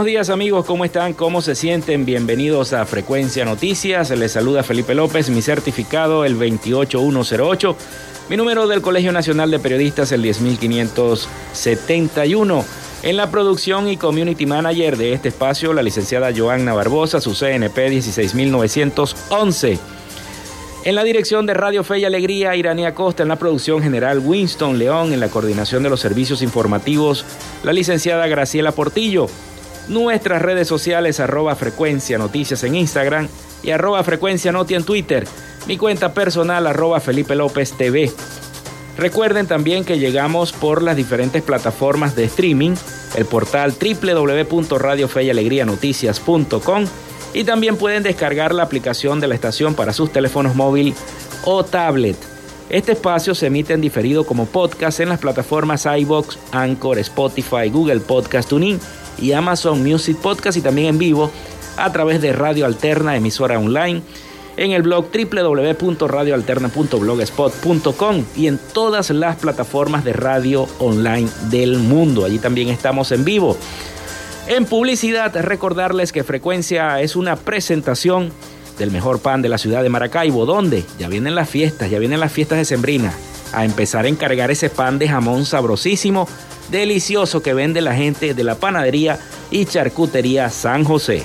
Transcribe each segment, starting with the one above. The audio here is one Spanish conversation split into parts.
Buenos días amigos, ¿cómo están? ¿Cómo se sienten? Bienvenidos a Frecuencia Noticias. Les saluda Felipe López, mi certificado el 28108, mi número del Colegio Nacional de Periodistas el 10571. En la producción y community manager de este espacio, la licenciada Joanna Barbosa, su CNP 16911. En la dirección de Radio Fe y Alegría, Iranía Costa. En la producción general, Winston León. En la coordinación de los servicios informativos, la licenciada Graciela Portillo. Nuestras redes sociales, arroba frecuencia noticias en Instagram y arroba frecuencia noti en Twitter. Mi cuenta personal, arroba Felipe López TV. Recuerden también que llegamos por las diferentes plataformas de streaming, el portal www.radiofeyalegrianoticias.com y también pueden descargar la aplicación de la estación para sus teléfonos móvil o tablet. Este espacio se emite en diferido como podcast en las plataformas iBox, Anchor, Spotify, Google Podcast Tuning y Amazon Music Podcast y también en vivo a través de Radio Alterna, emisora online, en el blog www.radioalterna.blogspot.com y en todas las plataformas de radio online del mundo. Allí también estamos en vivo. En publicidad, recordarles que Frecuencia es una presentación del mejor pan de la ciudad de Maracaibo, donde ya vienen las fiestas, ya vienen las fiestas de Sembrina, a empezar a encargar ese pan de jamón sabrosísimo delicioso que vende la gente de la panadería y charcutería San José.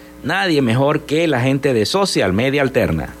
nadie mejor que la gente de Social Media Alterna.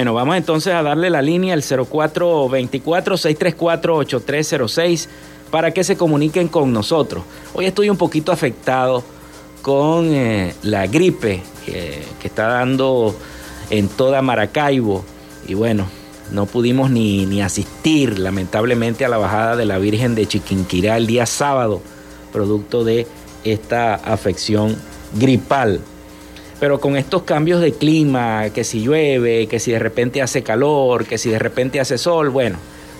Bueno, vamos entonces a darle la línea al 0424-634-8306 para que se comuniquen con nosotros. Hoy estoy un poquito afectado con eh, la gripe que está dando en toda Maracaibo y bueno, no pudimos ni, ni asistir lamentablemente a la bajada de la Virgen de Chiquinquirá el día sábado, producto de esta afección gripal. Pero con estos cambios de clima, que si llueve, que si de repente hace calor, que si de repente hace sol, bueno,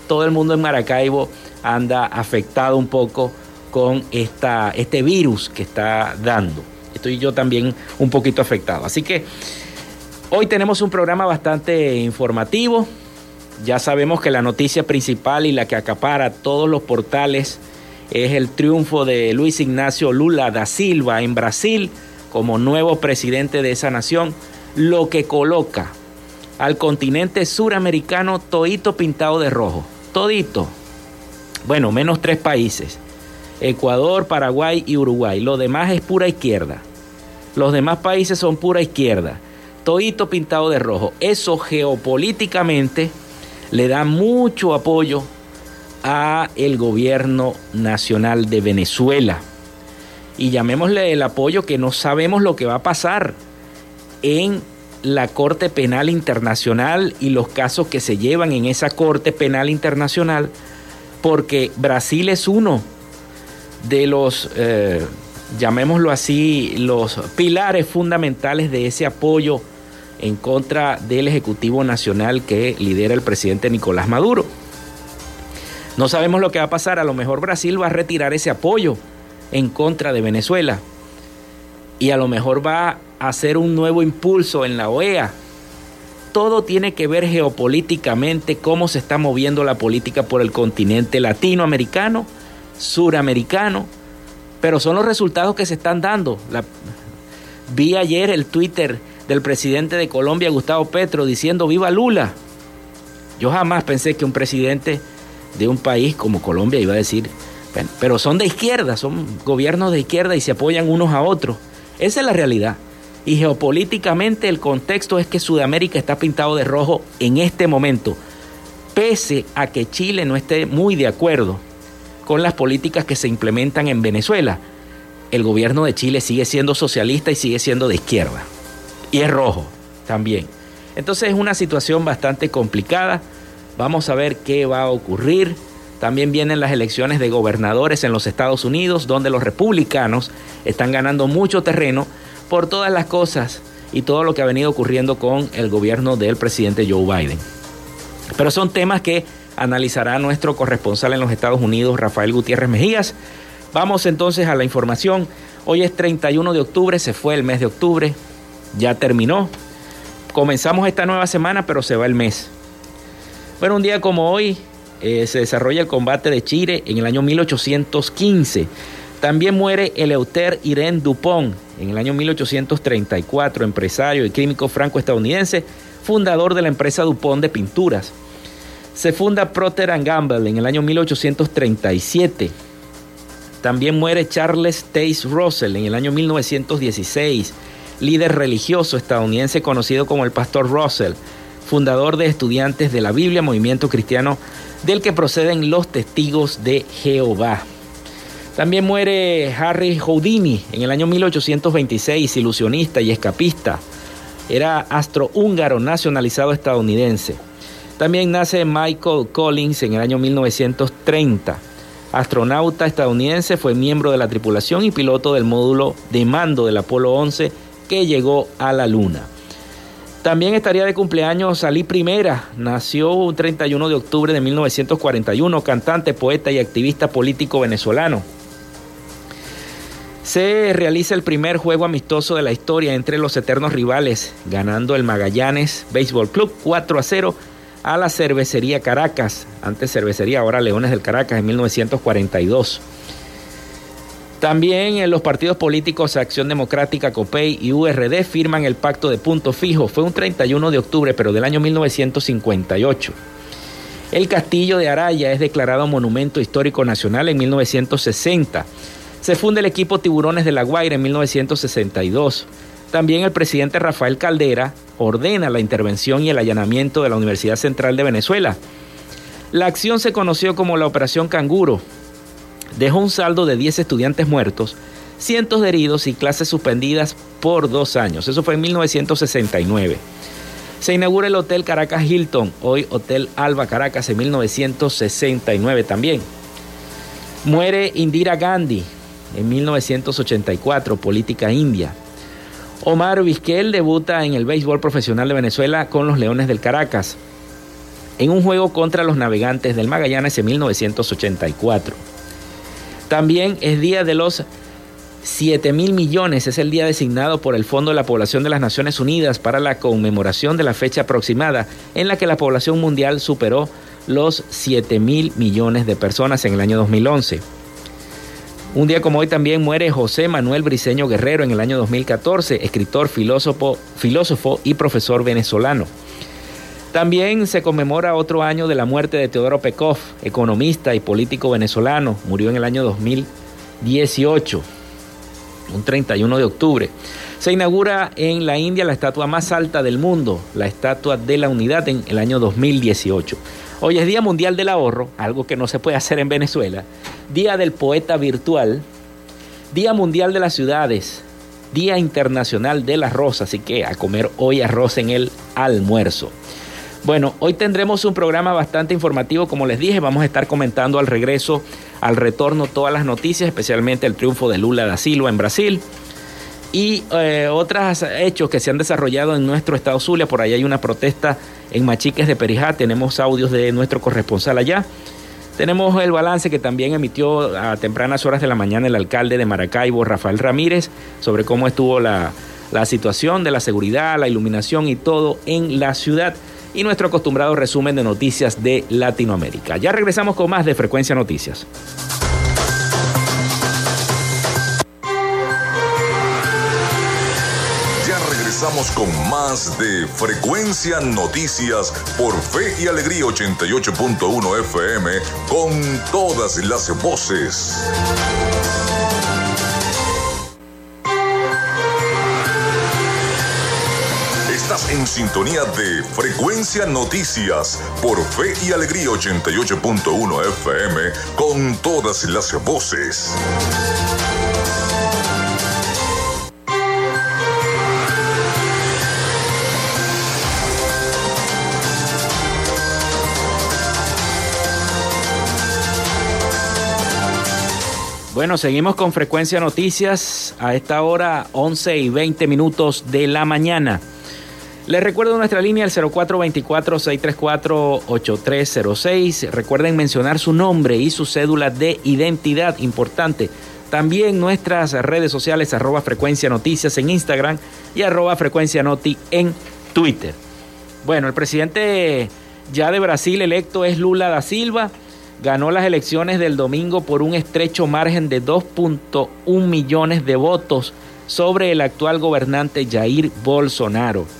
todo el mundo en Maracaibo anda afectado un poco con esta, este virus que está dando. Estoy yo también un poquito afectado. Así que hoy tenemos un programa bastante informativo. Ya sabemos que la noticia principal y la que acapara todos los portales es el triunfo de Luis Ignacio Lula da Silva en Brasil como nuevo presidente de esa nación, lo que coloca al continente suramericano todito pintado de rojo. Todito. Bueno, menos tres países. Ecuador, Paraguay y Uruguay. Lo demás es pura izquierda. Los demás países son pura izquierda. Todito pintado de rojo. Eso geopolíticamente le da mucho apoyo a el gobierno nacional de Venezuela y llamémosle el apoyo que no sabemos lo que va a pasar en la Corte Penal Internacional y los casos que se llevan en esa Corte Penal Internacional, porque Brasil es uno de los, eh, llamémoslo así, los pilares fundamentales de ese apoyo en contra del Ejecutivo Nacional que lidera el presidente Nicolás Maduro. No sabemos lo que va a pasar, a lo mejor Brasil va a retirar ese apoyo en contra de Venezuela. Y a lo mejor va a hacer un nuevo impulso en la OEA. Todo tiene que ver geopolíticamente cómo se está moviendo la política por el continente latinoamericano, suramericano, pero son los resultados que se están dando. vi ayer el Twitter del presidente de Colombia, Gustavo Petro, diciendo viva Lula. Yo jamás pensé que un presidente de un país como Colombia iba a decir pero son de izquierda, son gobiernos de izquierda y se apoyan unos a otros. Esa es la realidad. Y geopolíticamente el contexto es que Sudamérica está pintado de rojo en este momento, pese a que Chile no esté muy de acuerdo con las políticas que se implementan en Venezuela. El gobierno de Chile sigue siendo socialista y sigue siendo de izquierda. Y es rojo también. Entonces es una situación bastante complicada. Vamos a ver qué va a ocurrir. También vienen las elecciones de gobernadores en los Estados Unidos, donde los republicanos están ganando mucho terreno por todas las cosas y todo lo que ha venido ocurriendo con el gobierno del presidente Joe Biden. Pero son temas que analizará nuestro corresponsal en los Estados Unidos, Rafael Gutiérrez Mejías. Vamos entonces a la información. Hoy es 31 de octubre, se fue el mes de octubre, ya terminó. Comenzamos esta nueva semana, pero se va el mes. Bueno, un día como hoy, eh, se desarrolla el combate de Chile en el año 1815. También muere Eleuter Irene Dupont en el año 1834, empresario y químico franco-estadounidense, fundador de la empresa Dupont de pinturas. Se funda Procter Gamble en el año 1837. También muere Charles Taze Russell en el año 1916, líder religioso estadounidense conocido como el Pastor Russell, fundador de Estudiantes de la Biblia, movimiento cristiano del que proceden los testigos de Jehová. También muere Harry Houdini en el año 1826, ilusionista y escapista. Era astrohúngaro nacionalizado estadounidense. También nace Michael Collins en el año 1930. Astronauta estadounidense, fue miembro de la tripulación y piloto del módulo de mando del Apolo 11 que llegó a la Luna. También estaría de cumpleaños Salí Primera, nació un 31 de octubre de 1941, cantante, poeta y activista político venezolano. Se realiza el primer juego amistoso de la historia entre los eternos rivales, ganando el Magallanes Baseball Club 4 a 0 a la cervecería Caracas, antes cervecería, ahora Leones del Caracas, en 1942. También en los partidos políticos Acción Democrática, COPEI y URD firman el pacto de punto fijo. Fue un 31 de octubre, pero del año 1958. El castillo de Araya es declarado Monumento Histórico Nacional en 1960. Se funda el equipo Tiburones de la Guaira en 1962. También el presidente Rafael Caldera ordena la intervención y el allanamiento de la Universidad Central de Venezuela. La acción se conoció como la Operación Canguro dejó un saldo de 10 estudiantes muertos, cientos de heridos y clases suspendidas por dos años. Eso fue en 1969. Se inaugura el Hotel Caracas Hilton, hoy Hotel Alba Caracas, en 1969 también. Muere Indira Gandhi en 1984, política india. Omar Vizquel debuta en el béisbol profesional de Venezuela con los Leones del Caracas, en un juego contra los navegantes del Magallanes en 1984. También es día de los 7 mil millones, es el día designado por el Fondo de la Población de las Naciones Unidas para la conmemoración de la fecha aproximada en la que la población mundial superó los 7 mil millones de personas en el año 2011. Un día como hoy también muere José Manuel Briceño Guerrero en el año 2014, escritor, filósofo, filósofo y profesor venezolano. También se conmemora otro año de la muerte de Teodoro Pekov, economista y político venezolano. Murió en el año 2018, un 31 de octubre. Se inaugura en la India la estatua más alta del mundo, la Estatua de la Unidad, en el año 2018. Hoy es Día Mundial del Ahorro, algo que no se puede hacer en Venezuela. Día del Poeta Virtual. Día Mundial de las Ciudades. Día Internacional del Arroz, así que a comer hoy arroz en el almuerzo. Bueno, hoy tendremos un programa bastante informativo, como les dije, vamos a estar comentando al regreso, al retorno, todas las noticias, especialmente el triunfo de Lula da Silva en Brasil y eh, otros hechos que se han desarrollado en nuestro estado Zulia. Por ahí hay una protesta en Machiques de Perijá, tenemos audios de nuestro corresponsal allá. Tenemos el balance que también emitió a tempranas horas de la mañana el alcalde de Maracaibo, Rafael Ramírez, sobre cómo estuvo la, la situación de la seguridad, la iluminación y todo en la ciudad y nuestro acostumbrado resumen de noticias de Latinoamérica. Ya regresamos con más de Frecuencia Noticias. Ya regresamos con más de Frecuencia Noticias por Fe y Alegría 88.1 FM con todas las voces. Sintonía de Frecuencia Noticias por Fe y Alegría 88.1 FM con todas las voces. Bueno, seguimos con Frecuencia Noticias a esta hora 11 y 20 minutos de la mañana. Les recuerdo nuestra línea el 0424-634-8306. Recuerden mencionar su nombre y su cédula de identidad, importante. También nuestras redes sociales, arroba frecuencia noticias en Instagram y arroba frecuencia noti en Twitter. Bueno, el presidente ya de Brasil electo es Lula da Silva. Ganó las elecciones del domingo por un estrecho margen de 2.1 millones de votos sobre el actual gobernante Jair Bolsonaro.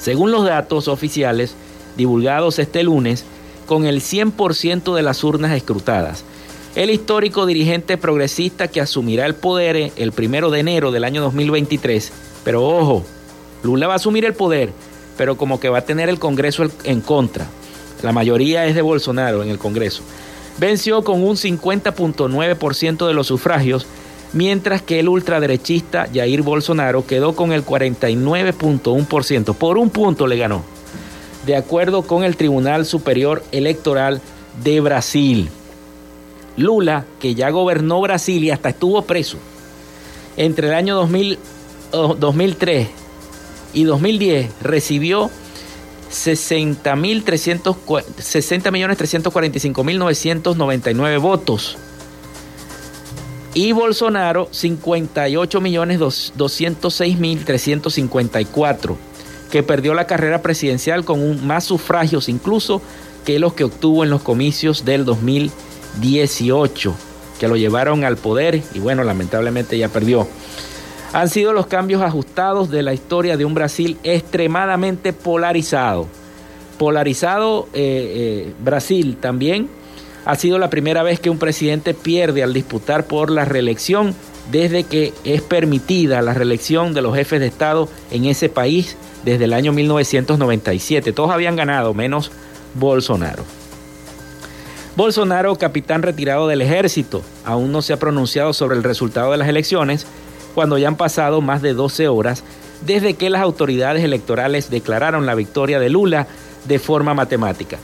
Según los datos oficiales divulgados este lunes, con el 100% de las urnas escrutadas. El histórico dirigente progresista que asumirá el poder el primero de enero del año 2023, pero ojo, Lula va a asumir el poder, pero como que va a tener el Congreso en contra. La mayoría es de Bolsonaro en el Congreso. Venció con un 50.9% de los sufragios mientras que el ultraderechista Jair Bolsonaro quedó con el 49.1%. Por un punto le ganó, de acuerdo con el Tribunal Superior Electoral de Brasil. Lula, que ya gobernó Brasil y hasta estuvo preso, entre el año 2003 y 2010 recibió 60.345.999 votos y Bolsonaro 58.206.354. que perdió la carrera presidencial con más sufragios incluso que los que obtuvo en los comicios del 2018, que lo llevaron al poder y bueno, lamentablemente ya perdió. Han sido los cambios ajustados de la historia de un Brasil extremadamente polarizado. Polarizado eh, eh, Brasil también ha sido la primera vez que un presidente pierde al disputar por la reelección desde que es permitida la reelección de los jefes de Estado en ese país desde el año 1997. Todos habían ganado, menos Bolsonaro. Bolsonaro, capitán retirado del ejército, aún no se ha pronunciado sobre el resultado de las elecciones, cuando ya han pasado más de 12 horas desde que las autoridades electorales declararon la victoria de Lula de forma matemática.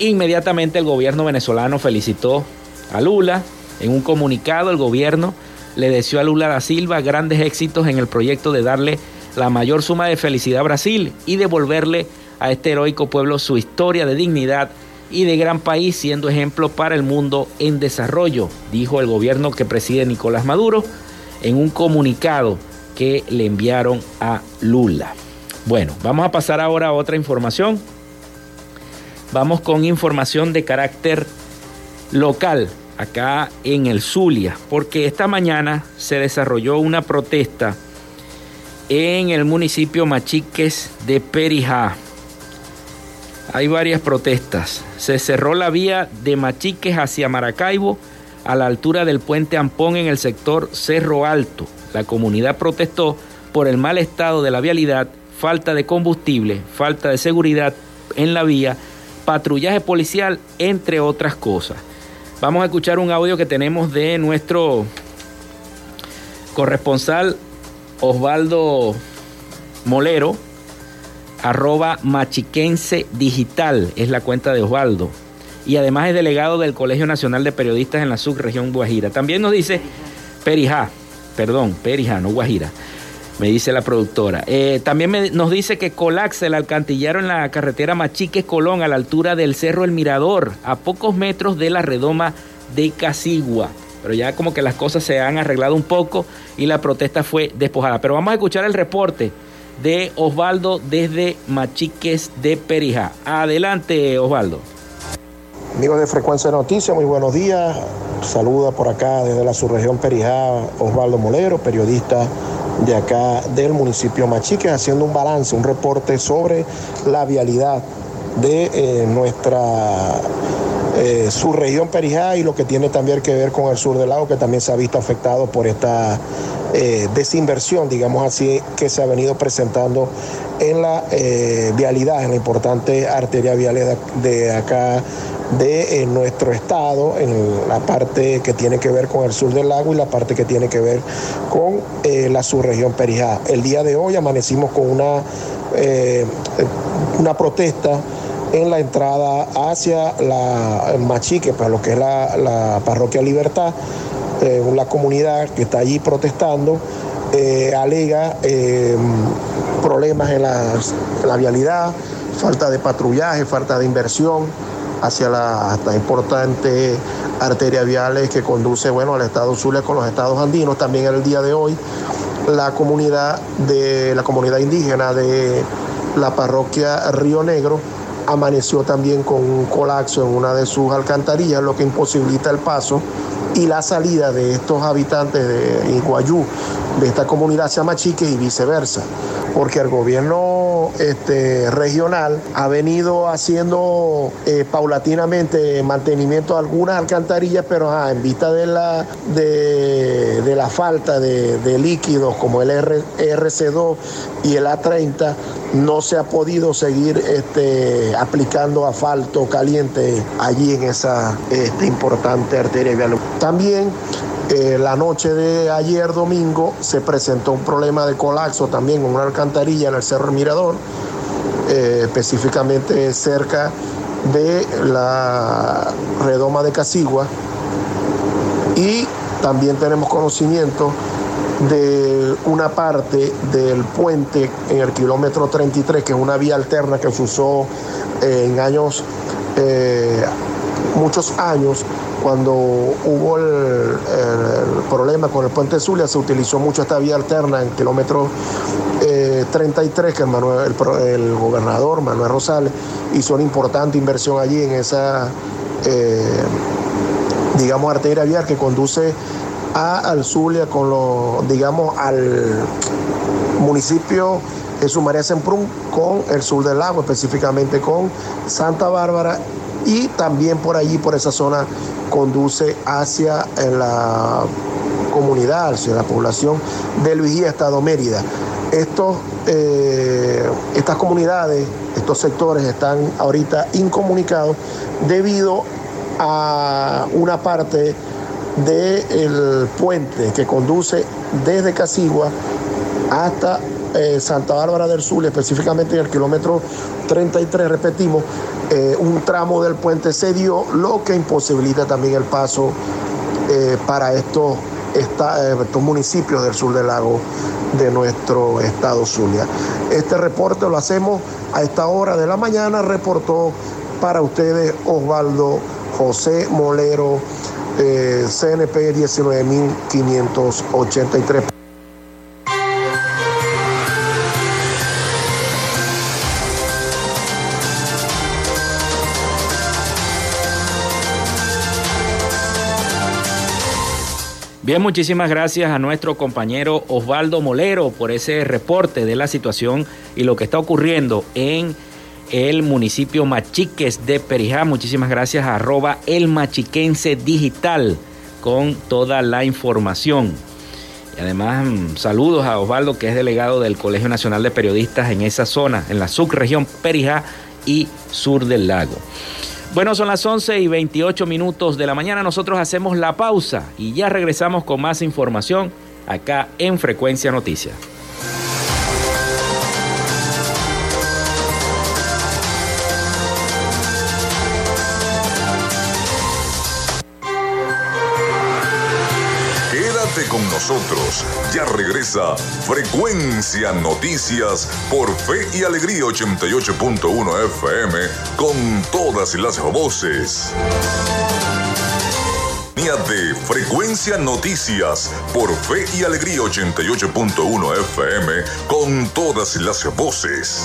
Inmediatamente el gobierno venezolano felicitó a Lula. En un comunicado el gobierno le deseó a Lula da Silva grandes éxitos en el proyecto de darle la mayor suma de felicidad a Brasil y devolverle a este heroico pueblo su historia de dignidad y de gran país, siendo ejemplo para el mundo en desarrollo, dijo el gobierno que preside Nicolás Maduro en un comunicado que le enviaron a Lula. Bueno, vamos a pasar ahora a otra información. Vamos con información de carácter local acá en el Zulia, porque esta mañana se desarrolló una protesta en el municipio Machiques de Perijá. Hay varias protestas. Se cerró la vía de Machiques hacia Maracaibo a la altura del puente Ampón en el sector Cerro Alto. La comunidad protestó por el mal estado de la vialidad, falta de combustible, falta de seguridad en la vía, patrullaje policial, entre otras cosas. Vamos a escuchar un audio que tenemos de nuestro corresponsal Osvaldo Molero, arroba machiquense digital, es la cuenta de Osvaldo. Y además es delegado del Colegio Nacional de Periodistas en la subregión Guajira. También nos dice Perijá, perdón, Perijá, no Guajira, me dice la productora. Eh, también nos dice que colapsa el alcantillero en la carretera Machiques Colón a la altura del Cerro El Mirador, a pocos metros de la redoma de Casigua. Pero ya como que las cosas se han arreglado un poco y la protesta fue despojada. Pero vamos a escuchar el reporte de Osvaldo desde Machiques de Perijá. Adelante, Osvaldo. Amigos de Frecuencia Noticias, muy buenos días. Saluda por acá desde la subregión Perijá Osvaldo Molero, periodista de acá del municipio Machiques, haciendo un balance, un reporte sobre la vialidad de eh, nuestra eh, subregión Perijá y lo que tiene también que ver con el sur del lago, que también se ha visto afectado por esta eh, desinversión, digamos así, que se ha venido presentando en la eh, vialidad, en la importante arteria vial de, acá de nuestro estado, en la parte que tiene que ver con el sur del lago y la parte que tiene que ver con la subregión Perijá. El día de hoy amanecimos con una, una protesta en la entrada hacia la Machique, para lo que es la, parroquia Libertad, eh, la comunidad que está allí protestando, eh, alega eh, problemas en la, vialidad, falta de patrullaje, falta de inversión hacia la hasta importante arteria viales que conduce bueno, al estado Zulia con los estados andinos. También el día de hoy la comunidad de la comunidad indígena de la parroquia Río Negro amaneció también con un colapso en una de sus alcantarillas, lo que imposibilita el paso y la salida de estos habitantes de Iguayú, de esta comunidad hacia Machique y viceversa, porque el gobierno este, regional ha venido haciendo eh, paulatinamente mantenimiento de algunas alcantarillas, pero en vista de la, de, la falta de, líquidos como el RC2 y el A30, no se ha podido seguir este, aplicando asfalto caliente allí en esa este, importante arteria. También eh, la noche de ayer domingo se presentó un problema de colapso también en una alcantarilla en el Cerro Mirador, eh, específicamente cerca de la redoma de Casigua. Y también tenemos conocimiento de una parte del puente en el kilómetro 33, que es una vía alterna que se usó eh, en años, muchos años cuando hubo el, problema con el puente Zulia, se utilizó mucho esta vía alterna en kilómetro 33, que el, gobernador Manuel Rosales hizo una importante inversión allí en esa, eh, digamos, arteria vial que conduce a al Zulia con lo, digamos, al municipio de Sumaria Semprún con el sur del lago, específicamente con Santa Bárbara y también por allí, por esa zona, conduce hacia la comunidad, hacia la población de Luigía, Estado Mérida. Estos, eh, estas comunidades, estos sectores están ahorita incomunicados debido a una parte del puente que conduce desde Casigua hasta eh, Santa Bárbara del Sur, específicamente en el kilómetro 33, repetimos, eh, un tramo del puente se dio, lo que imposibilita también el paso para estos eh, estos municipios del sur del lago de nuestro estado Zulia. Este reporte lo hacemos a esta hora de la mañana, reportó para ustedes Osvaldo José Molero, eh, CNP 19583. Bien, muchísimas gracias a nuestro compañero Osvaldo Molero por ese reporte de la situación y lo que está ocurriendo en el municipio Machiques de Perijá. Muchísimas gracias a arroba el machiquense digital con toda la información. Y además, mm, saludos a Osvaldo, que es delegado del Colegio Nacional de Periodistas en esa zona, en la subregión Perijá y sur del lago. Bueno, son las 11 y 28 minutos de la mañana. Nosotros hacemos la pausa y ya regresamos con más información acá en Frecuencia Noticias. Nosotros. Ya regresa Frecuencia Noticias por Fe y Alegría 88.1 FM con todas las voces. De Frecuencia Noticias por Fe y Alegría 88.1 FM con todas las voces.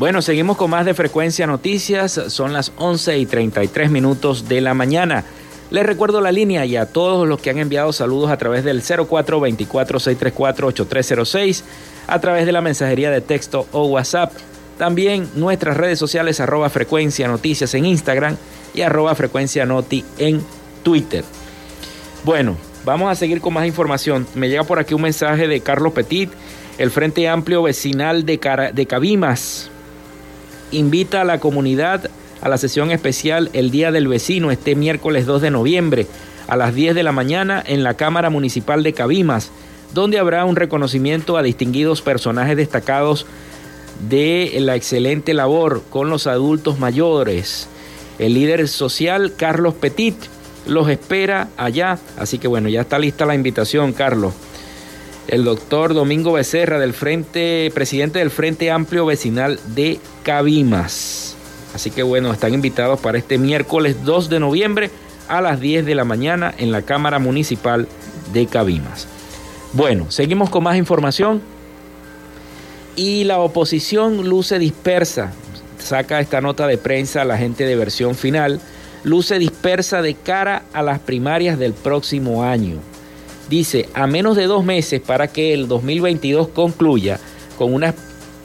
Bueno, seguimos con más de Frecuencia Noticias. Son las 11 y 33 minutos de la mañana. Les recuerdo la línea y a todos los que han enviado saludos a través del 0424-634-8306, a través de la mensajería de texto o WhatsApp. También nuestras redes sociales arroba frecuencia noticias en Instagram y arroba frecuencia noti en Twitter. Bueno, vamos a seguir con más información. Me llega por aquí un mensaje de Carlos Petit, el Frente Amplio Vecinal de, de Cabimas invita a la comunidad a la sesión especial El Día del Vecino este miércoles 2 de noviembre a las 10 de la mañana en la Cámara Municipal de Cabimas, donde habrá un reconocimiento a distinguidos personajes destacados de la excelente labor con los adultos mayores. El líder social Carlos Petit los espera allá, así que bueno, ya está lista la invitación, Carlos el doctor Domingo Becerra, del Frente, presidente del Frente Amplio Vecinal de Cabimas. Así que bueno, están invitados para este miércoles 2 de noviembre a las 10 de la mañana en la Cámara Municipal de Cabimas. Bueno, seguimos con más información. Y la oposición luce dispersa. Saca esta nota de prensa la gente de versión final. Luce dispersa de cara a las primarias del próximo año dice, a menos de dos meses para que el 2022 concluya con unas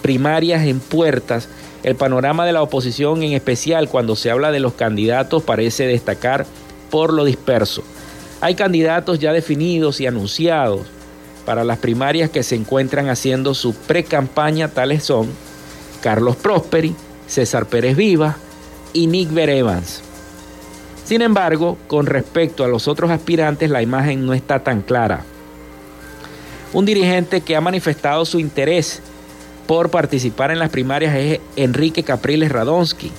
primarias en puertas, el panorama de la oposición, en especial cuando se habla de los candidatos, parece destacar por lo disperso. Hay candidatos ya definidos y anunciados para las primarias que se encuentran haciendo su pre-campaña, tales son Carlos Prosperi, César Pérez Viva y Nick Evans. Sin embargo, con respecto a los otros aspirantes, la imagen no está tan clara. Un dirigente que ha manifestado su interés por participar en las primarias es Enrique Capriles Radonsky.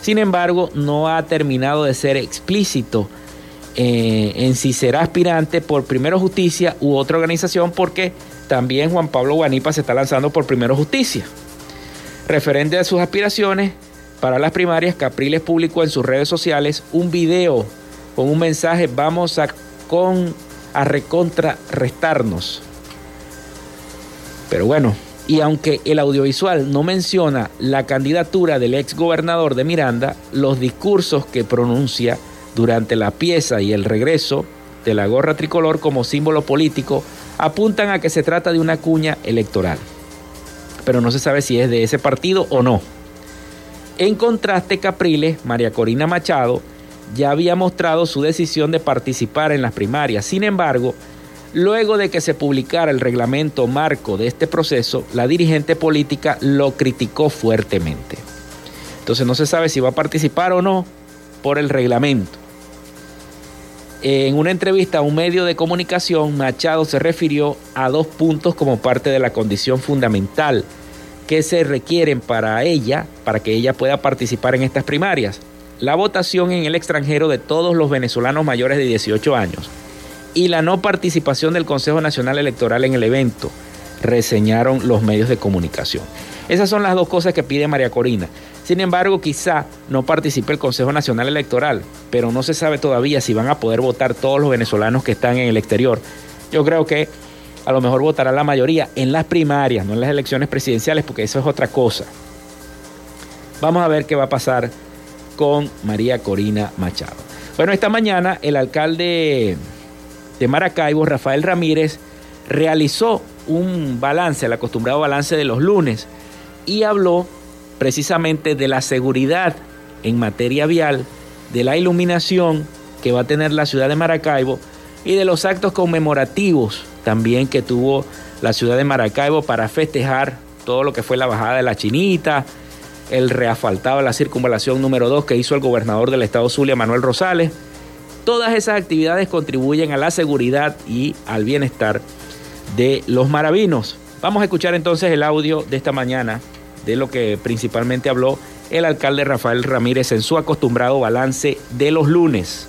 Sin embargo, no ha terminado de ser explícito eh, en si será aspirante por Primero Justicia u otra organización porque también Juan Pablo Guanipa se está lanzando por Primero Justicia. Referente a sus aspiraciones, para las primarias, Capriles publicó en sus redes sociales un video con un mensaje, vamos a, con, a recontrarrestarnos. Pero bueno, y aunque el audiovisual no menciona la candidatura del ex gobernador de Miranda, los discursos que pronuncia durante la pieza y el regreso de la gorra tricolor como símbolo político apuntan a que se trata de una cuña electoral. Pero no se sabe si es de ese partido o no. En contraste, Capriles, María Corina Machado, ya había mostrado su decisión de participar en las primarias. Sin embargo, luego de que se publicara el reglamento marco de este proceso, la dirigente política lo criticó fuertemente. Entonces no se sabe si va a participar o no por el reglamento. En una entrevista a un medio de comunicación, Machado se refirió a dos puntos como parte de la condición fundamental que se requieren para ella, para que ella pueda participar en estas primarias. La votación en el extranjero de todos los venezolanos mayores de 18 años y la no participación del Consejo Nacional Electoral en el evento, reseñaron los medios de comunicación. Esas son las dos cosas que pide María Corina. Sin embargo, quizá no participe el Consejo Nacional Electoral, pero no se sabe todavía si van a poder votar todos los venezolanos que están en el exterior. Yo creo que a lo mejor votará la mayoría en las primarias, no en las elecciones presidenciales, porque eso es otra cosa. Vamos a ver qué va a pasar con María Corina Machado. Bueno, esta mañana el alcalde de Maracaibo, Rafael Ramírez, realizó un balance, el acostumbrado balance de los lunes, y habló precisamente de la seguridad en materia vial, de la iluminación que va a tener la ciudad de Maracaibo y de los actos conmemorativos también que tuvo la ciudad de Maracaibo para festejar todo lo que fue la bajada de la chinita, el reafaltado de la circunvalación número 2 que hizo el gobernador del estado Zulia, Manuel Rosales. Todas esas actividades contribuyen a la seguridad y al bienestar de los maravinos. Vamos a escuchar entonces el audio de esta mañana de lo que principalmente habló el alcalde Rafael Ramírez en su acostumbrado balance de los lunes.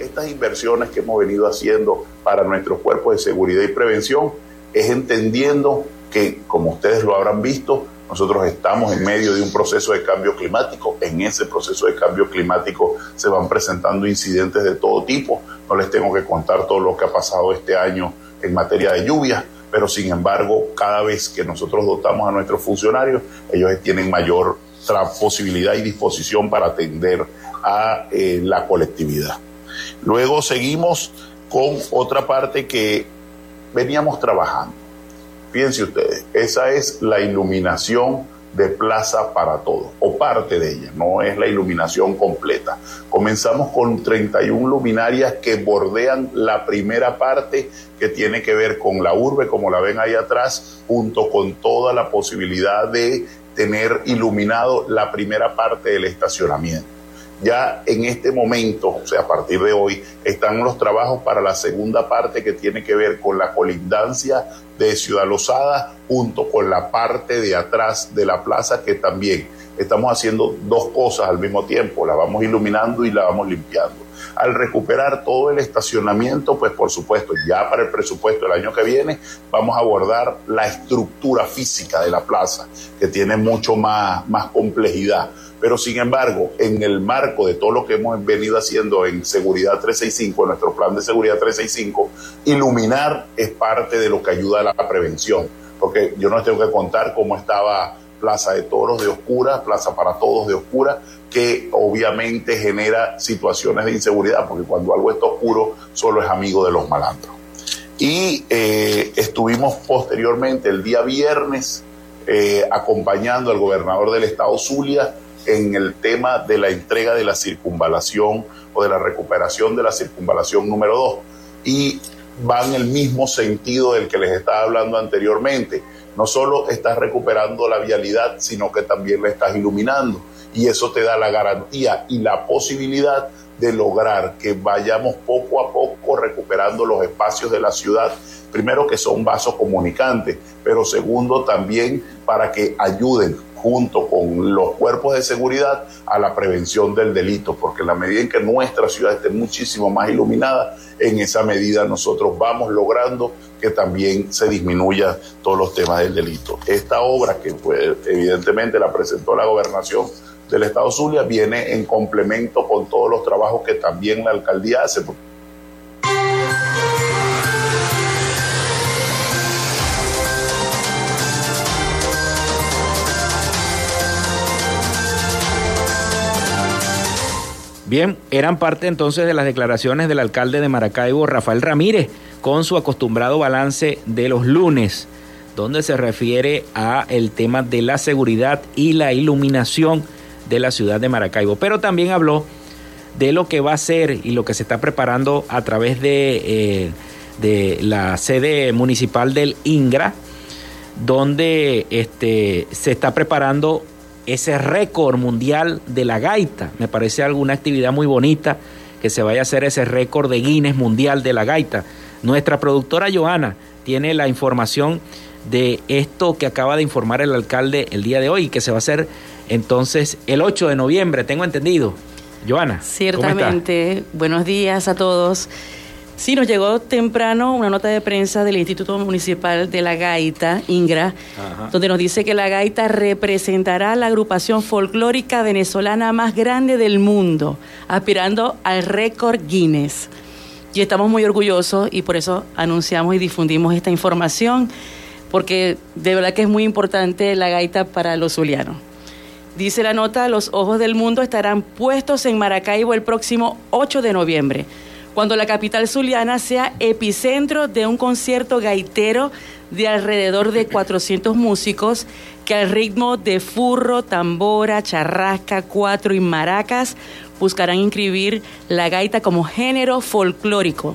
Estas inversiones que hemos venido haciendo para nuestros cuerpos de seguridad y prevención es entendiendo que, como ustedes lo habrán visto, nosotros estamos en medio de un proceso de cambio climático. En ese proceso de cambio climático se van presentando incidentes de todo tipo. No les tengo que contar todo lo que ha pasado este año en materia de lluvia, pero sin embargo, cada vez que nosotros dotamos a nuestros funcionarios, ellos tienen mayor posibilidad y disposición para atender a eh, la colectividad. Luego seguimos con otra parte que veníamos trabajando Fíjense ustedes, esa es la iluminación de Plaza para Todos, o parte de ella, no es la iluminación completa. Comenzamos con 31 luminarias que bordean la primera parte que tiene que ver con la urbe, como la ven ahí atrás, junto con toda la posibilidad de tener iluminado la primera parte del estacionamiento. Ya en este momento, o sea, a partir de hoy, están los trabajos para la segunda parte que tiene que ver con la colindancia de Ciudad Lozada junto con la parte de atrás de la plaza que también estamos haciendo dos cosas al mismo tiempo, la vamos iluminando y la vamos limpiando. Al recuperar todo el estacionamiento, pues por supuesto, ya para el presupuesto del año que viene, vamos a abordar la estructura física de la plaza, que tiene mucho más, más complejidad pero sin embargo, en el marco de todo lo que hemos venido haciendo en Seguridad 365, en nuestro plan de Seguridad 365, iluminar es parte de lo que ayuda a la prevención. Porque yo no les tengo que contar cómo estaba Plaza de Toros de Oscura, Plaza para Todos de Oscura, que obviamente genera situaciones de inseguridad, porque cuando algo está oscuro, solo es amigo de los malandros. Y eh, estuvimos posteriormente el día viernes eh, acompañando al gobernador del estado Zulia en el tema de la entrega de la circunvalación o de la recuperación de la circunvalación número 2. Y va en el mismo sentido del que les estaba hablando anteriormente. No solo estás recuperando la vialidad, sino que también la estás iluminando. Y eso te da la garantía y la posibilidad de lograr que vayamos poco a poco recuperando los espacios de la ciudad. Primero que son vasos comunicantes, pero segundo también para que ayuden junto con los cuerpos de seguridad a la prevención del delito, porque en la medida en que nuestra ciudad esté muchísimo más iluminada, en esa medida nosotros vamos logrando que también se disminuya todos los temas del delito. Esta obra, que evidentemente la presentó la gobernación del Estado Zulia, viene en complemento con todos los trabajos que también la alcaldía hace. Bien, eran parte entonces de las declaraciones del alcalde de Maracaibo, Rafael Ramírez, con su acostumbrado balance de los lunes, donde se refiere a el tema de la seguridad y la iluminación de la ciudad de Maracaibo. Pero también habló de lo que va a ser y lo que se está preparando a través de, eh, la sede municipal del INGRA, donde este, se está preparando ese récord mundial de la gaita. Me parece alguna actividad muy bonita que se vaya a hacer ese récord de Guinness mundial de la gaita. Nuestra productora Joana tiene la información de esto que acaba de informar el alcalde el día de hoy, que se va a hacer entonces el 8 de noviembre, tengo entendido. Joana. Ciertamente, buenos días a todos. Sí, nos llegó temprano una nota de prensa del Instituto Municipal de la Gaita, INGRA, donde nos dice que la Gaita representará la agrupación folclórica venezolana más grande del mundo, aspirando al récord Guinness. Y estamos muy orgullosos y por eso anunciamos y difundimos esta información, porque de verdad que es muy importante la gaita para los zulianos. Dice la nota, los ojos del mundo estarán puestos en Maracaibo el próximo 8 de noviembre cuando la capital zuliana sea epicentro de un concierto gaitero de alrededor de 400 músicos que al ritmo de furro, tambora, charrasca, cuatro y maracas buscarán inscribir la gaita como género folclórico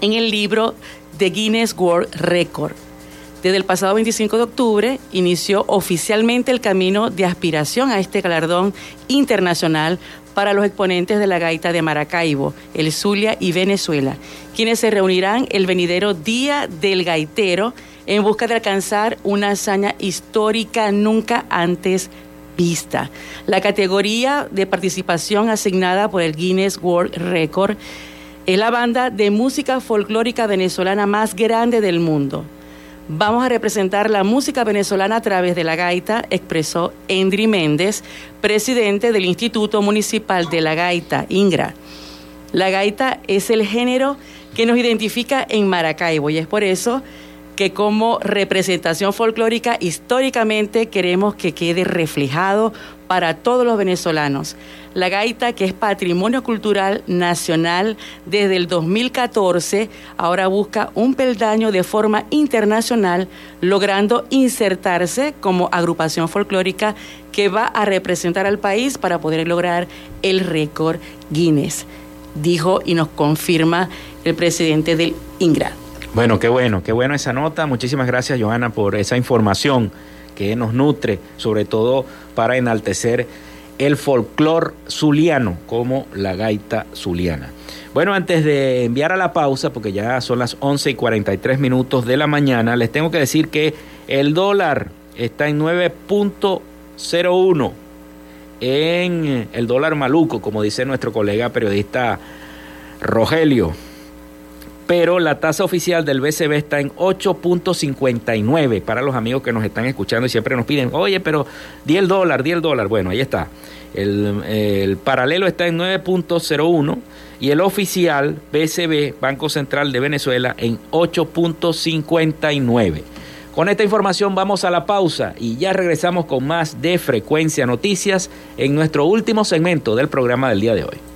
en el libro de Guinness World Record. Desde el pasado 25 de octubre inició oficialmente el camino de aspiración a este galardón internacional para los exponentes de la gaita de Maracaibo, el Zulia y Venezuela, quienes se reunirán el venidero Día del Gaitero en busca de alcanzar una hazaña histórica nunca antes vista. La categoría de participación asignada por el Guinness World Record es la banda de música folclórica venezolana más grande del mundo. Vamos a representar la música venezolana a través de la gaita, expresó Endri Méndez, presidente del Instituto Municipal de la Gaita, INGRA. La gaita es el género que nos identifica en Maracaibo y es por eso que como representación folclórica históricamente queremos que quede reflejado para todos los venezolanos. La gaita, que es patrimonio cultural nacional desde el 2014, ahora busca un peldaño de forma internacional, logrando insertarse como agrupación folclórica que va a representar al país para poder lograr el récord Guinness, dijo y nos confirma el presidente del INGRA. Bueno, qué bueno, qué bueno esa nota. Muchísimas gracias, Johanna, por esa información que nos nutre, sobre todo para enaltecer el folclor zuliano como la gaita zuliana. Bueno, antes de enviar a la pausa, porque ya son las 11 y 43 minutos de la mañana, les tengo que decir que el dólar está en 9.01 en el dólar maluco, como dice nuestro colega periodista Rogelio pero la tasa oficial del BCB está en 8.59 para los amigos que nos están escuchando y siempre nos piden, oye, pero di el dólar, di el dólar. Bueno, ahí está. El, el paralelo está en 9.01 y el oficial BCB, Banco Central de Venezuela, en 8.59. Con esta información vamos a la pausa y ya regresamos con más de Frecuencia Noticias en nuestro último segmento del programa del día de hoy.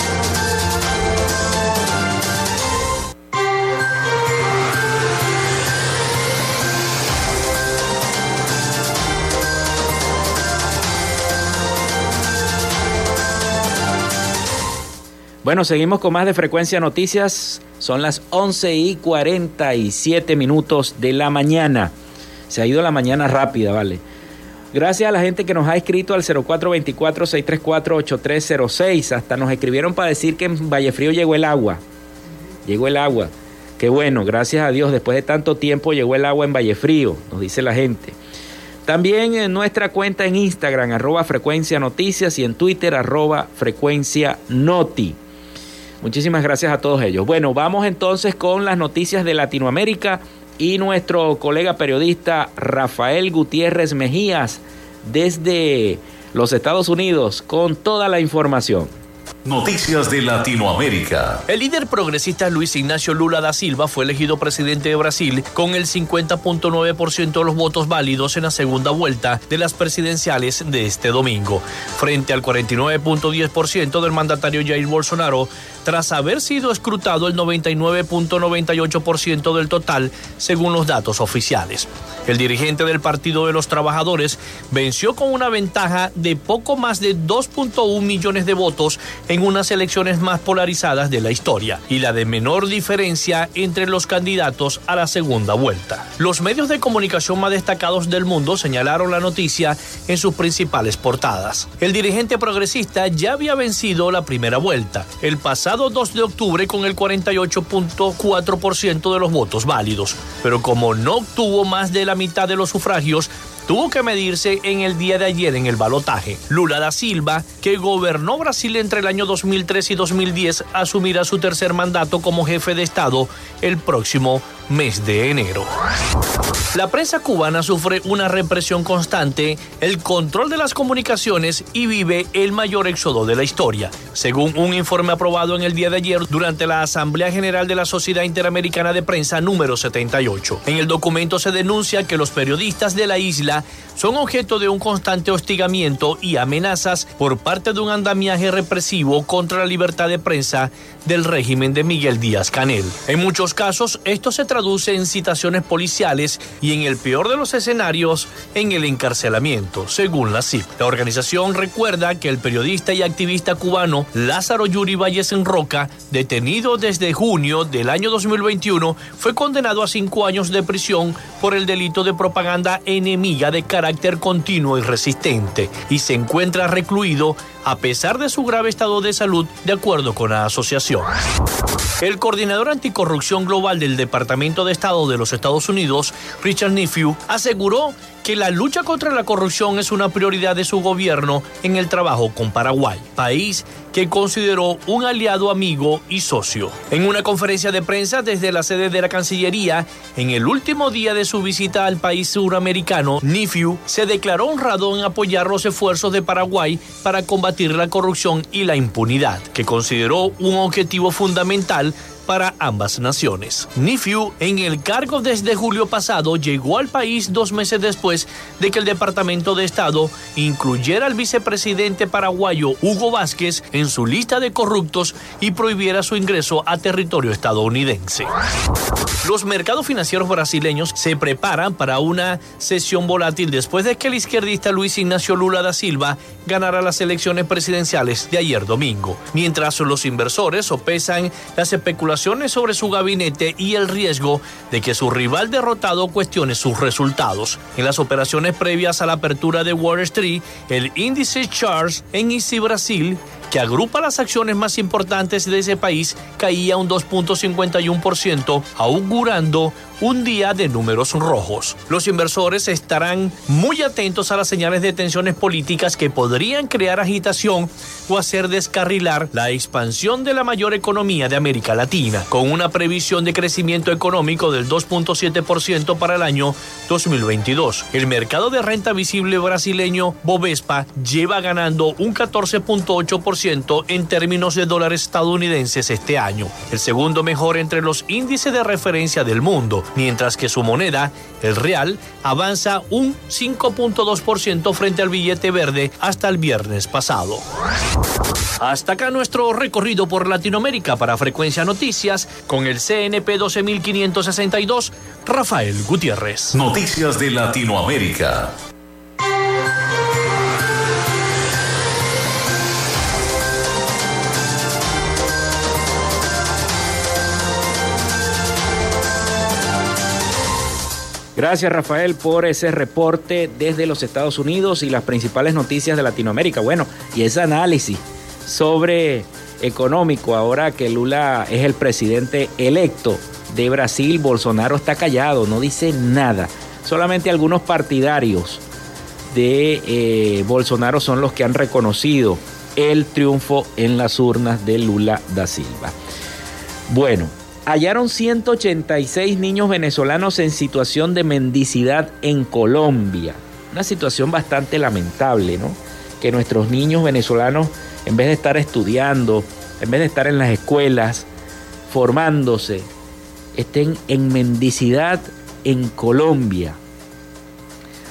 Bueno, seguimos con más de Frecuencia Noticias. Son las 11 y 47 minutos de la mañana. Se ha ido la mañana rápida, ¿vale? Gracias a la gente que nos ha escrito al 0424-634-8306. Hasta nos escribieron para decir que en Vallefrío llegó el agua. Llegó el agua. Qué bueno, gracias a Dios, después de tanto tiempo llegó el agua en Vallefrío, nos dice la gente. También en nuestra cuenta en Instagram, arroba frecuencia noticias y en Twitter, arroba frecuencia noti. Muchísimas gracias a todos ellos. Bueno, vamos entonces con las noticias de Latinoamérica y nuestro colega periodista Rafael Gutiérrez Mejías desde los Estados Unidos con toda la información. Noticias de Latinoamérica. El líder progresista Luis Ignacio Lula da Silva fue elegido presidente de Brasil con el 50.9% de los votos válidos en la segunda vuelta de las presidenciales de este domingo, frente al 49.10% del mandatario Jair Bolsonaro, tras haber sido escrutado el 99.98% del total, según los datos oficiales. El dirigente del Partido de los Trabajadores venció con una ventaja de poco más de 2.1 millones de votos en unas elecciones más polarizadas de la historia y la de menor diferencia entre los candidatos a la segunda vuelta. Los medios de comunicación más destacados del mundo señalaron la noticia en sus principales portadas. El dirigente progresista ya había vencido la primera vuelta el pasado 2 de octubre con el 48.4% de los votos válidos, pero como no obtuvo más de la mitad de los sufragios, tuvo que medirse en el día de ayer en el balotaje. Lula da Silva, que gobernó Brasil entre el año 2003 y 2010, asumirá su tercer mandato como jefe de Estado el próximo mes de enero. La prensa cubana sufre una represión constante, el control de las comunicaciones y vive el mayor éxodo de la historia, según un informe aprobado en el día de ayer durante la Asamblea General de la Sociedad Interamericana de Prensa número 78. En el documento se denuncia que los periodistas de la isla son objeto de un constante hostigamiento y amenazas por parte de un andamiaje represivo contra la libertad de prensa del régimen de Miguel Díaz Canel. En muchos casos, esto se traduce en citaciones policiales y en el peor de los escenarios, en el encarcelamiento, según la CIP. La organización recuerda que el periodista y activista cubano Lázaro Yuri Valles en Roca, detenido desde junio del año 2021, fue condenado a cinco años de prisión por el delito de propaganda enemiga de carácter continuo y resistente y se encuentra recluido a pesar de su grave estado de salud, de acuerdo con la asociación. El coordinador anticorrupción global del Departamento de Estado de los Estados Unidos, Richard Nephew, aseguró que la lucha contra la corrupción es una prioridad de su gobierno en el trabajo con Paraguay, país que consideró un aliado amigo y socio. En una conferencia de prensa desde la sede de la Cancillería, en el último día de su visita al país suramericano, Nifiu se declaró honrado en apoyar los esfuerzos de Paraguay para combatir la corrupción y la impunidad, que consideró un objetivo fundamental para ambas naciones. Nifiu, en el cargo desde julio pasado, llegó al país dos meses después de que el Departamento de Estado incluyera al vicepresidente paraguayo Hugo Vázquez en su lista de corruptos y prohibiera su ingreso a territorio estadounidense. Los mercados financieros brasileños se preparan para una sesión volátil después de que el izquierdista Luis Ignacio Lula da Silva ganara las elecciones presidenciales de ayer domingo, mientras los inversores sopesan las especulaciones sobre su gabinete y el riesgo de que su rival derrotado cuestione sus resultados. En las operaciones previas a la apertura de Wall Street, el índice Charles en ICI Brasil que agrupa las acciones más importantes de ese país, caía un 2.51%, augurando un día de números rojos. Los inversores estarán muy atentos a las señales de tensiones políticas que podrían crear agitación o hacer descarrilar la expansión de la mayor economía de América Latina, con una previsión de crecimiento económico del 2.7% para el año 2022. El mercado de renta visible brasileño Bovespa lleva ganando un 14.8% en términos de dólares estadounidenses este año, el segundo mejor entre los índices de referencia del mundo mientras que su moneda, el real, avanza un 5.2% frente al billete verde hasta el viernes pasado. Hasta acá nuestro recorrido por Latinoamérica para Frecuencia Noticias con el CNP 12562, Rafael Gutiérrez. Noticias de Latinoamérica. Gracias Rafael por ese reporte desde los Estados Unidos y las principales noticias de Latinoamérica. Bueno, y ese análisis sobre económico ahora que Lula es el presidente electo de Brasil, Bolsonaro está callado, no dice nada. Solamente algunos partidarios de eh, Bolsonaro son los que han reconocido el triunfo en las urnas de Lula da Silva. Bueno, hallaron 186 niños venezolanos en situación de mendicidad en Colombia. Una situación bastante lamentable, ¿no? Que nuestros niños venezolanos, en vez de estar estudiando, en vez de estar en las escuelas, formándose, estén en mendicidad en Colombia.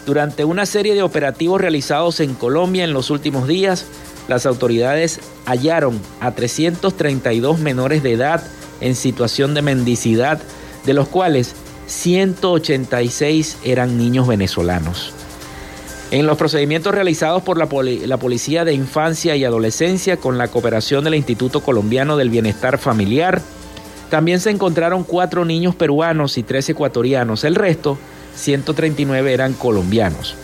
Durante una serie de operativos realizados en Colombia en los últimos días, las autoridades hallaron a 332 menores de edad en situación de mendicidad, de los cuales 186 eran niños venezolanos. En los procedimientos realizados por la, la, Policía de Infancia y Adolescencia con la cooperación del Instituto Colombiano del Bienestar Familiar, también se encontraron cuatro niños peruanos y tres ecuatorianos. El resto, 139, eran colombianos.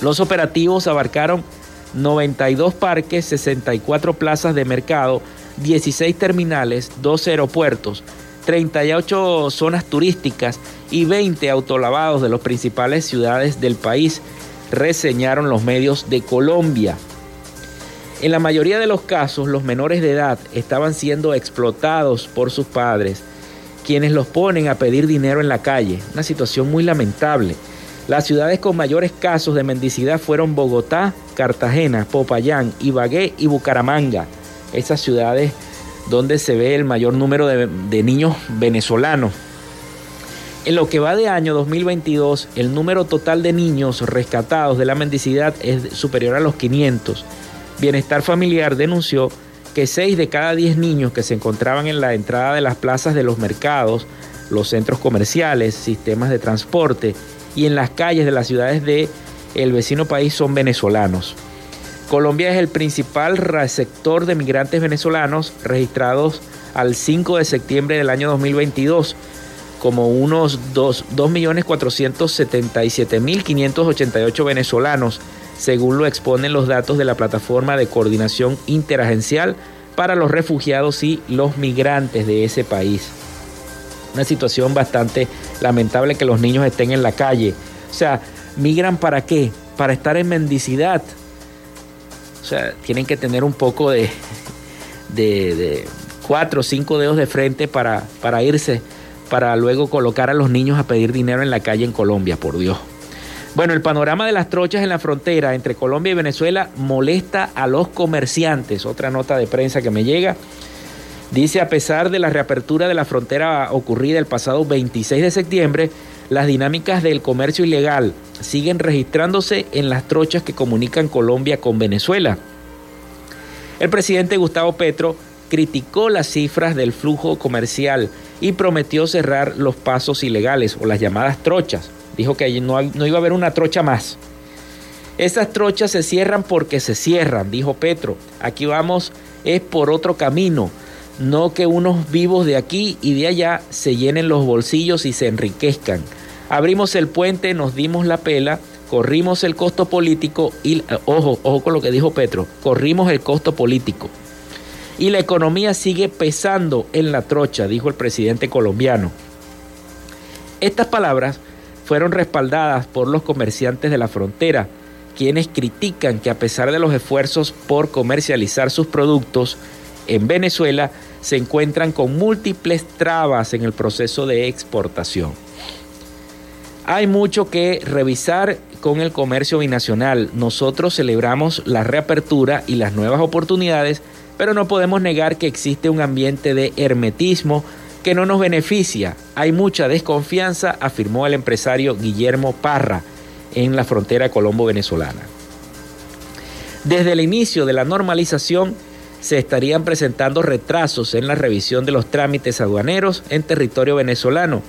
Los operativos abarcaron 92 parques, 64 plazas de mercado, 16 terminales, 12 aeropuertos, 38 zonas turísticas y 20 autolavados de las principales ciudades del país, reseñaron los medios de Colombia. En la mayoría de los casos, los menores de edad estaban siendo explotados por sus padres quienes los ponen a pedir dinero en la calle. Una situación muy lamentable. Las ciudades con mayores casos de mendicidad fueron Bogotá, Cartagena, Popayán, Ibagué y Bucaramanga. Esas ciudades donde se ve el mayor número de, niños venezolanos. En lo que va de año 2022, el número total de niños rescatados de la mendicidad es superior a los 500. Bienestar Familiar denunció que 6 de cada 10 niños que se encontraban en la entrada de las plazas de los mercados, los centros comerciales, sistemas de transporte y en las calles de las ciudades de vecino país son venezolanos. Colombia es el principal receptor de migrantes venezolanos registrados al 5 de septiembre del año 2022 como unos 2.477.588 venezolanos, según lo exponen los datos de la plataforma de coordinación interagencial para los refugiados y los migrantes de ese país. Una situación bastante lamentable que los niños estén en la calle. O sea, ¿migran para qué? Para estar en mendicidad. Sea, tienen que tener un poco de, de, cuatro o cinco dedos de frente para, para irse para luego colocar a los niños a pedir dinero en la calle en Colombia, por Dios. Bueno, el panorama de las trochas en la frontera entre Colombia y Venezuela molesta a los comerciantes. Otra nota de prensa que me llega. Dice, a pesar de la reapertura de la frontera ocurrida el pasado 26 de septiembre, las dinámicas del comercio ilegal siguen registrándose en las trochas que comunican Colombia con Venezuela. El presidente Gustavo Petro criticó las cifras del flujo comercial y prometió cerrar los pasos ilegales o las llamadas trochas. Dijo que no, no iba a haber una trocha más. Esas trochas se cierran porque se cierran, dijo Petro. Aquí vamos es por otro camino, no que unos vivos de aquí y de allá se llenen los bolsillos y se enriquezcan. Abrimos el puente, nos dimos la pela, corrimos el costo político y, ojo, ojo con lo que dijo Petro, corrimos el costo político y la economía sigue pesando en la trocha, dijo el presidente colombiano. Estas palabras fueron respaldadas por los comerciantes de la frontera, quienes critican que a pesar de los esfuerzos por comercializar sus productos en Venezuela, se encuentran con múltiples trabas en el proceso de exportación. Hay mucho que revisar con el comercio binacional. Nosotros celebramos la reapertura y las nuevas oportunidades pero no podemos negar que existe un ambiente de hermetismo que no nos beneficia. Hay mucha desconfianza, afirmó el empresario Guillermo Parra en la frontera colombo-venezolana. Desde el inicio de la normalización se estarían presentando retrasos en la revisión de los trámites aduaneros en territorio venezolano,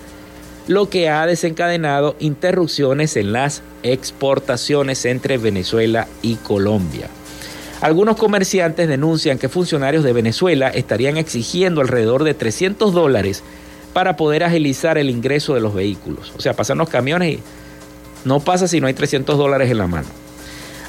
lo que ha desencadenado interrupciones en las exportaciones entre Venezuela y Colombia. Algunos comerciantes denuncian que funcionarios de Venezuela estarían exigiendo alrededor de 300 dólares para poder agilizar el ingreso de los vehículos. O sea, pasan los camiones y no pasa si no hay 300 dólares en la mano.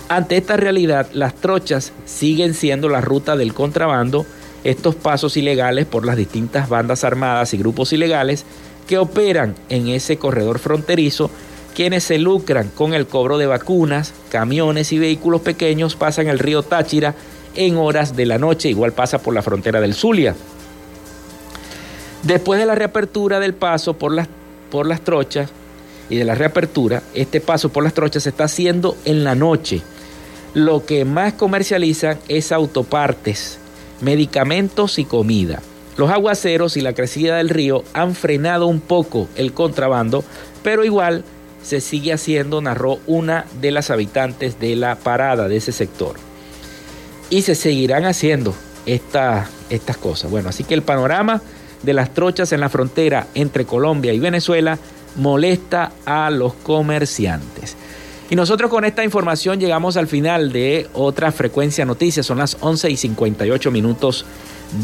Ante esta realidad, las trochas siguen siendo la ruta del contrabando, estos pasos ilegales por las distintas bandas armadas y grupos ilegales que operan en ese corredor fronterizo quienes se lucran con el cobro de vacunas, camiones y vehículos pequeños pasan el río Táchira en horas de la noche, igual pasa por la frontera del Zulia. Después de la reapertura del paso por las, por las trochas y de la reapertura, este paso por las trochas se está haciendo en la noche. Lo que más comercializan es autopartes, medicamentos y comida. Los aguaceros y la crecida del río han frenado un poco el contrabando, pero igual se sigue haciendo, narró una de las habitantes de la parada de ese sector. Y se seguirán haciendo estas cosas. Bueno, así que el panorama de las trochas en la frontera entre Colombia y Venezuela molesta a los comerciantes. Y nosotros con esta información llegamos al final de otra frecuencia noticias. Son las 11 y 58 minutos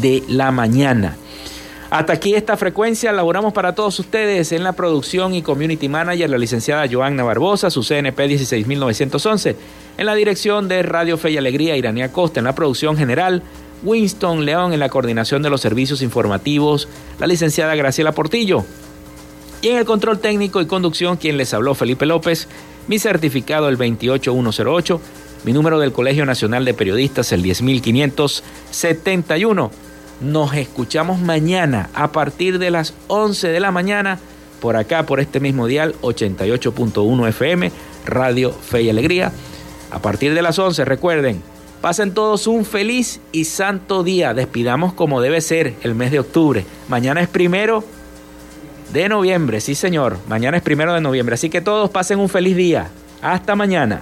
de la mañana. Hasta aquí esta frecuencia, laboramos para todos ustedes en la producción y community manager, la licenciada Joanna Barbosa, su CNP 16911, en la dirección de Radio Fe y Alegría, Iranía Costa, en la producción general, Winston León en la coordinación de los servicios informativos, la licenciada Graciela Portillo. Y en el control técnico y conducción, quien les habló Felipe López, mi certificado el 28108, mi número del Colegio Nacional de Periodistas el 10571. Nos escuchamos mañana a partir de las 11 de la mañana por acá, por este mismo dial 88.1 FM, Radio Fe y Alegría. A partir de las 11, recuerden, pasen todos un feliz y santo día. Despidamos como debe ser el mes de octubre. Mañana es primero de noviembre, sí señor. Mañana es primero de noviembre. Así que todos pasen un feliz día. Hasta mañana.